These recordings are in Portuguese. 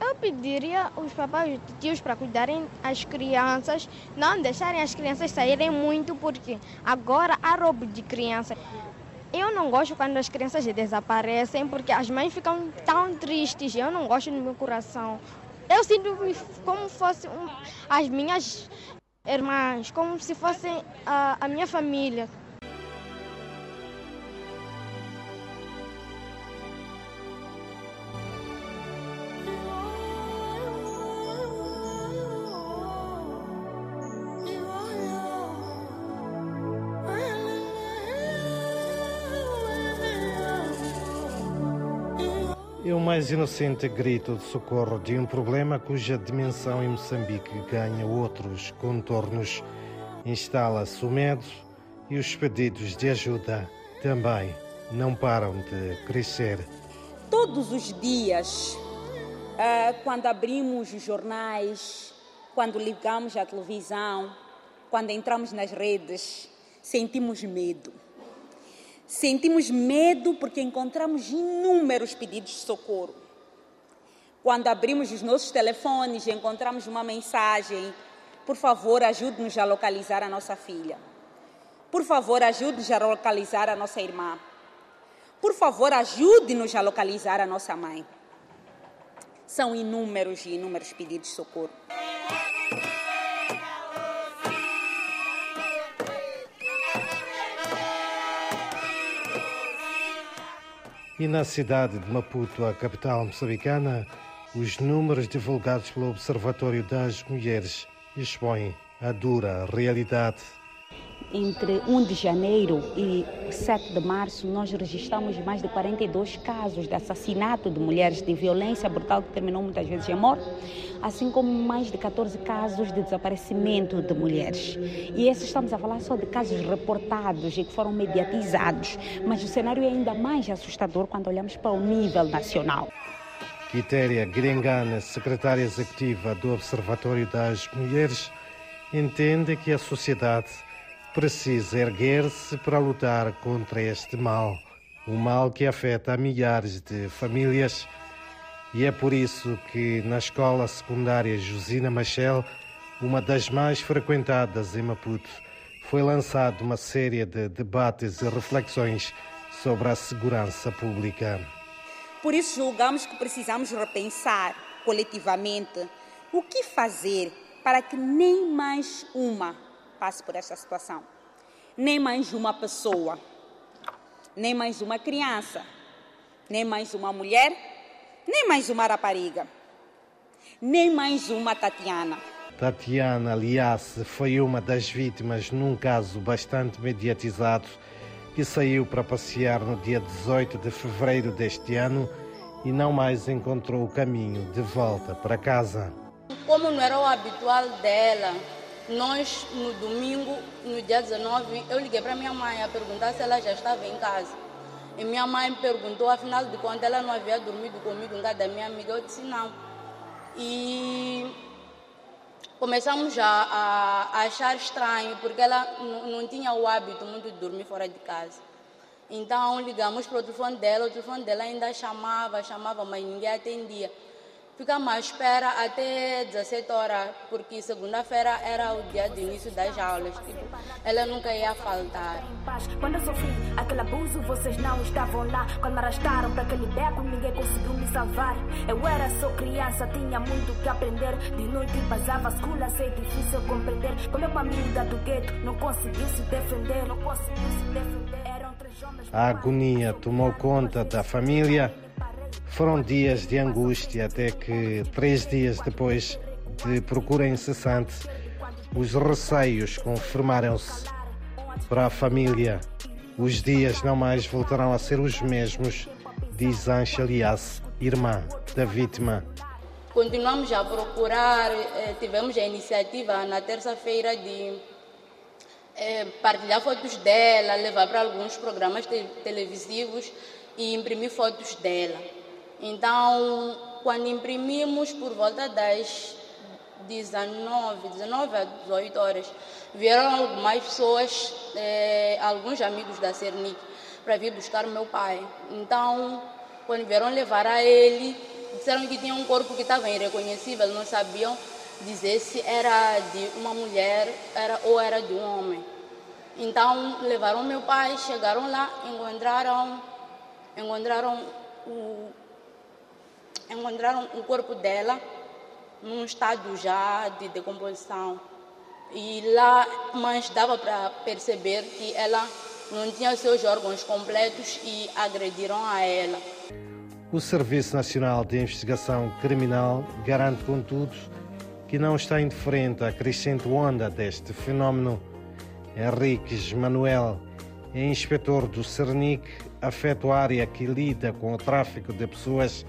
Eu pediria os papais e tios para cuidarem as crianças, não deixarem as crianças saírem muito, porque agora há roubo de crianças. Eu não gosto quando as crianças desaparecem, porque as mães ficam tão tristes. Eu não gosto no meu coração. Eu sinto como fossem um, as minhas irmãs, como se fossem a, a minha família. O mais inocente grito de socorro de um problema cuja dimensão em Moçambique ganha outros contornos. Instala-se o medo e os pedidos de ajuda também não param de crescer. Todos os dias, ah, quando abrimos os jornais, quando ligamos a televisão, quando entramos nas redes, sentimos medo. Sentimos medo porque encontramos inúmeros pedidos de socorro. Quando abrimos os nossos telefones e encontramos uma mensagem, por favor, ajude-nos a localizar a nossa filha. Por favor, ajude-nos a localizar a nossa irmã. Por favor, ajude-nos a localizar a nossa mãe. São inúmeros e inúmeros pedidos de socorro. E na cidade de Maputo, a capital moçambicana, os números divulgados pelo Observatório das Mulheres expõem a dura realidade. Entre 1 de janeiro e 7 de março, nós registramos mais de 42 casos de assassinato de mulheres, de violência brutal que terminou muitas vezes em morte, assim como mais de 14 casos de desaparecimento de mulheres. E esses estamos a falar só de casos reportados e que foram mediatizados, mas o cenário é ainda mais assustador quando olhamos para o nível nacional. Quitéria Guirengana, secretária executiva do Observatório das Mulheres, entende que a sociedade precisa erguer-se para lutar contra este mal, um mal que afeta milhares de famílias. E é por isso que na escola secundária Josina Machel, uma das mais frequentadas em Maputo, foi lançada uma série de debates e reflexões sobre a segurança pública. Por isso julgamos que precisamos repensar coletivamente o que fazer para que nem mais uma passe por esta situação. Nem mais uma pessoa, nem mais uma criança, nem mais uma mulher, nem mais uma rapariga, nem mais uma Tatiana. Tatiana, aliás, foi uma das vítimas num caso bastante mediatizado que saiu para passear no dia 18 de fevereiro deste ano e não mais encontrou o caminho de volta para casa. Como não era o habitual dela, nós, no domingo, no dia 19, eu liguei para minha mãe a perguntar se ela já estava em casa. E minha mãe perguntou, afinal de contas, ela não havia dormido comigo em casa da minha amiga. Eu disse não. E começamos já a, achar estranho, porque ela não tinha o hábito muito de dormir fora de casa. Então ligamos para o telefone dela, o telefone dela ainda chamava, chamava, mas ninguém atendia. Ficamos à espera até 17 horas, porque segunda-feira era o dia de início das aulas. Tipo, ela nunca ia faltar. Quando eu sofri aquele abuso, vocês não estavam lá. Quando me arrastaram para aquele beco, ninguém conseguiu me salvar. Eu era só criança, tinha muito que aprender. De noite passava sei difícil compreender. Como uma amiga do gueto, não conseguiu se defender. Não conseguiu se defender. Eram três homens. A agonia tomou conta da família foram dias de angústia até que, três dias depois de procura incessante, os receios confirmaram-se. Para a família, os dias não mais voltarão a ser os mesmos, diz Ancha Aliás, irmã da vítima. Continuamos a procurar, eh, tivemos a iniciativa na terça-feira de eh, partilhar fotos dela, levar para alguns programas televisivos e imprimir fotos dela. Então, quando imprimimos por volta das 19, 19 a 18 horas, vieram algumas pessoas, eh, alguns amigos da Cernic, para vir buscar meu pai. Então, quando vieram levar a ele, disseram que tinha um corpo que estava irreconhecível, não sabiam dizer se era de uma mulher era, ou era de um homem. Então levaram meu pai, chegaram lá, encontraram, encontraram o, encontraram o corpo dela num estado já de decomposição. E lá, mas dava para perceber que ela não tinha seus órgãos completos e agrediram a ela. O Serviço Nacional de Investigação Criminal garante, contudo, que não está indiferente à crescente onda deste fenómeno. Henriques Manuel é inspetor do CERNIC, afeta a área que lida com o tráfico de pessoas,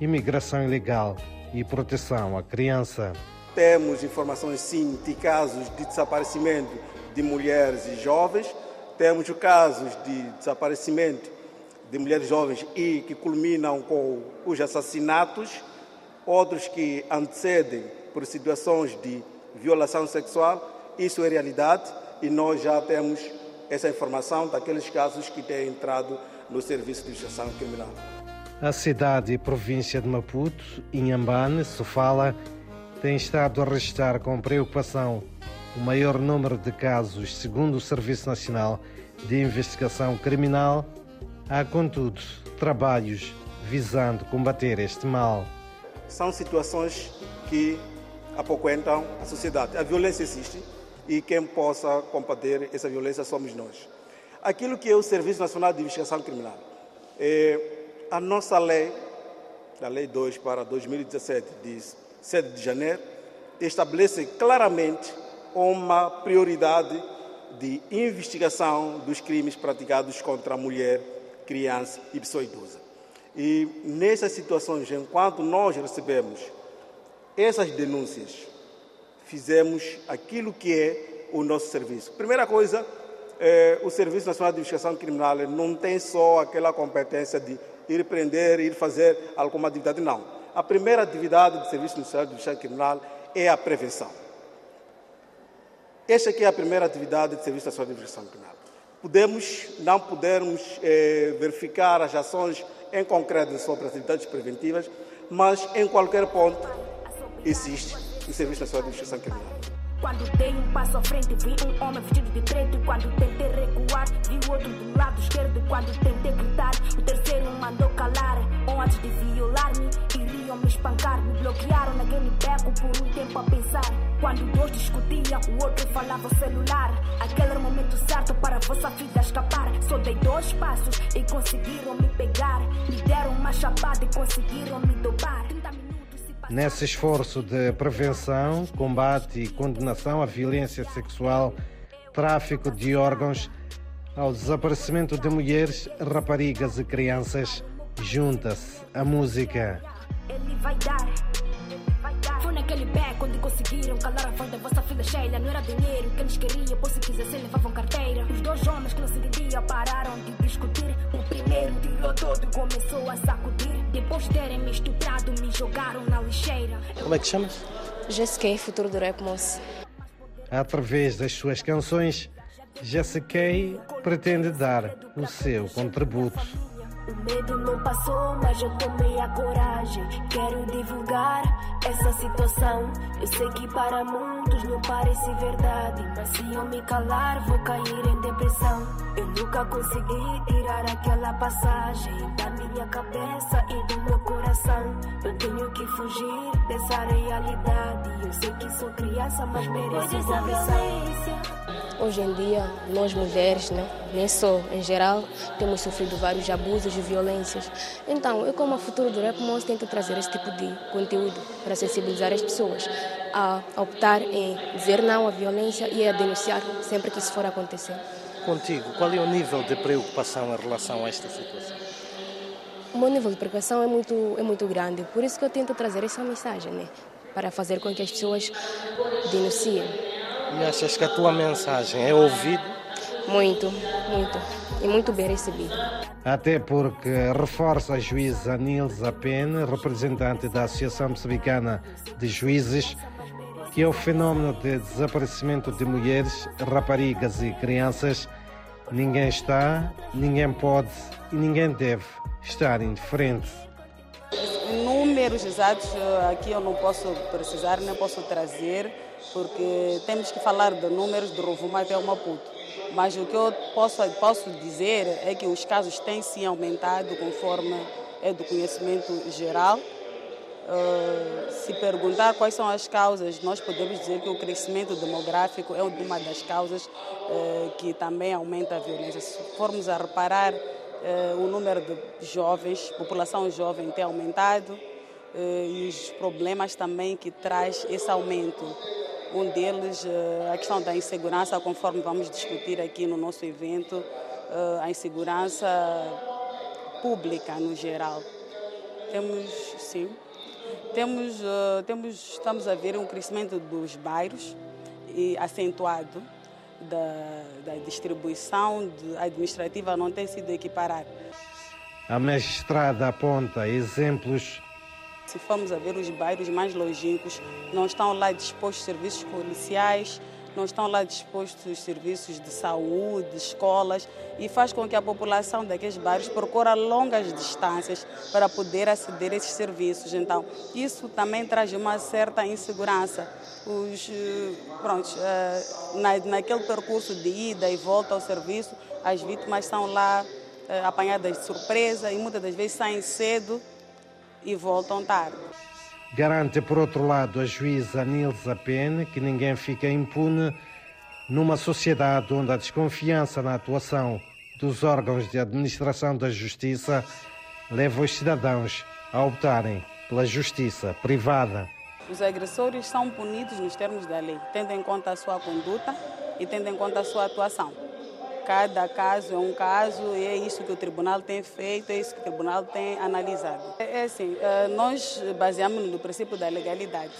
imigração ilegal e proteção à criança. Temos informações, sim, de casos de desaparecimento de mulheres e jovens. Temos casos de desaparecimento de mulheres jovens e que culminam com os assassinatos. Outros que antecedem por situações de violação sexual. Isso é realidade e nós já temos essa informação daqueles casos que têm entrado no Serviço de Investigação Criminal. A cidade e província de Maputo, Inhambane, Sofala, tem estado a registrar com preocupação o maior número de casos, segundo o Serviço Nacional de Investigação Criminal. Há, contudo, trabalhos visando combater este mal. São situações que apoquentam a sociedade. A violência existe e quem possa combater essa violência somos nós. Aquilo que é o Serviço Nacional de Investigação Criminal. É, a nossa lei, a Lei 2 para 2017, de 7 de janeiro, estabelece claramente uma prioridade de investigação dos crimes praticados contra a mulher, criança e pessoa idosa. E nessas situações, enquanto nós recebemos essas denúncias, fizemos aquilo que é o nosso serviço. Primeira coisa, é, o Serviço Nacional de Investigação Criminal não tem só aquela competência de ir prender, ir fazer alguma atividade, não. A primeira atividade do Serviço Nacional de Investigação Criminal é a prevenção. Esta aqui é a primeira atividade do Serviço Nacional de Investigação Criminal. Podemos, não pudermos é, verificar as ações em concreto sobre atividades preventivas, mas em qualquer ponto existe o Serviço Nacional de Investigação Criminal. Quando dei um passo à frente, vi um homem vestido de preto. Quando tentei recuar, vi outro do lado esquerdo. Quando tentei gritar, o terceiro mandou calar. Ou antes de violar-me, iriam me espancar. Me bloquearam naquele beco por um tempo a pensar. Quando dois discutiam, o outro falava celular. Aquele era o momento certo para a vossa filha escapar. Só dei dois passos e conseguiram me pegar. Me deram uma chapada e conseguiram me dobar. 30 minutos. Nesse esforço de prevenção, combate e condenação à violência sexual, tráfico de órgãos, ao desaparecimento de mulheres, raparigas e crianças, junta-se a música. Ele vai dar. Foi naquele beco onde conseguiram calar a voz da vossa filha Sheila. Não era dinheiro que eles queriam, pois se quisessem levavam carteira. Os dois homens que não se entendiam pararam de discutir. O primeiro tirou todo e começou a sacudir. Depois de terem me estuprado, me jogaram na lixeira. Como é que chamas? Jessica, futuro do rap moço. Através das suas canções, Jessica pretende dar o seu contributo. O medo não passou, mas eu tomei a coragem. Quero divulgar essa situação. Eu sei que para muitos não parece verdade, mas se eu me calar, vou cair em depressão. Eu nunca consegui tirar aquela passagem da minha cabeça e do meu coração. Eu tenho que fugir dessa realidade. Eu sei que sou criança, mas mereço compreensão. Hoje em dia, nós mulheres, né, nem só, em geral, temos sofrido vários abusos e violências. Então, eu como a futuro do Rap Moço tento trazer esse tipo de conteúdo para sensibilizar as pessoas a optar em dizer não à violência e a denunciar sempre que isso for acontecer. Contigo, qual é o nível de preocupação em relação a esta situação? O meu nível de preocupação é muito, é muito grande, por isso que eu tento trazer essa mensagem, né, para fazer com que as pessoas denunciem. E achas que a tua mensagem é ouvida? Muito, muito. E muito bem recebida. Até porque reforça a juíza Nilza Pena, representante da Associação Moçambicana de Juízes, que é o fenómeno de desaparecimento de mulheres, raparigas e crianças, ninguém está, ninguém pode e ninguém deve estar indiferente. Números exatos eh, aqui eu não posso precisar, nem posso trazer, porque temos que falar de números de Rovuma até o Maputo. Mas o que eu posso, posso dizer é que os casos têm sim aumentado conforme é do conhecimento geral. Uh, se perguntar quais são as causas, nós podemos dizer que o crescimento demográfico é uma das causas uh, que também aumenta a violência. Se formos a reparar, uh, o número de jovens, população jovem tem aumentado e os problemas também que traz esse aumento. Um deles, a questão da insegurança, conforme vamos discutir aqui no nosso evento, a insegurança pública no geral. Temos, sim, temos, uh, temos, estamos a ver um crescimento dos bairros e acentuado da, da distribuição administrativa não tem sido equiparada. A magistrada aponta exemplos. Se formos a ver os bairros mais longínquos, não estão lá dispostos serviços policiais, não estão lá dispostos os serviços de saúde, escolas, e faz com que a população daqueles bairros procure longas distâncias para poder aceder a esses serviços. Então, isso também traz uma certa insegurança. Os, eh, pronto, eh, na, naquele percurso de ida e volta ao serviço, as vítimas são lá eh, apanhadas de surpresa e muitas das vezes saem cedo e voltam tarde. Garante, por outro lado, a juíza Nilza Pene que ninguém fica impune numa sociedade onde a desconfiança na atuação dos órgãos de administração da justiça leva os cidadãos a optarem pela justiça privada. Os agressores são punidos nos termos da lei, tendo em conta a sua conduta e tendo em conta a sua atuação. Cada caso é um caso e é isso que o tribunal tem feito, é isso que o tribunal tem analisado. É, é assim, eh, nós baseamos no princípio da legalidade.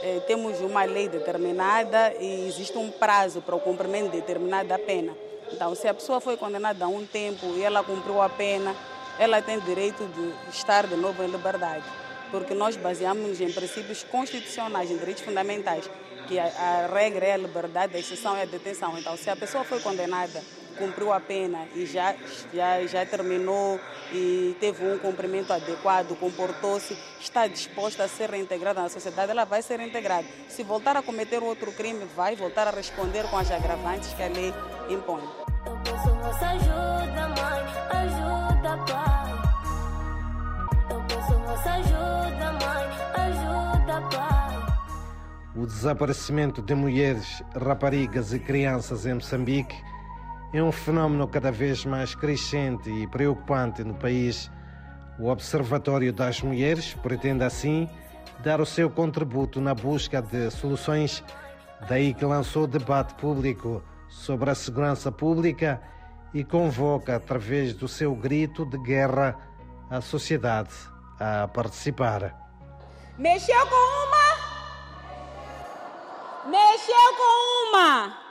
Eh, temos uma lei determinada e existe um prazo para o cumprimento de determinada pena. Então, se a pessoa foi condenada a um tempo e ela cumpriu a pena, ela tem direito de estar de novo em liberdade. Porque nós baseamos em princípios constitucionais, em direitos fundamentais, que a, a regra é a liberdade, a exceção é a detenção. Então, se a pessoa foi condenada cumpriu a pena e já, já, já terminou e teve um cumprimento adequado, comportou-se, está disposta a ser reintegrada na sociedade, ela vai ser reintegrada. Se voltar a cometer outro crime, vai voltar a responder com as agravantes que a lei impõe. Eu peço vossa ajuda, mãe, ajuda, pai. Eu peço vossa ajuda, mãe, ajuda, pai. O desaparecimento de mulheres, raparigas e crianças em Moçambique é um fenómeno cada vez mais crescente e preocupante no país. O Observatório das Mulheres pretende, assim, dar o seu contributo na busca de soluções, daí que lançou debate público sobre a segurança pública e convoca, através do seu grito de guerra, a sociedade a participar. Mexeu com uma? Mexeu com uma!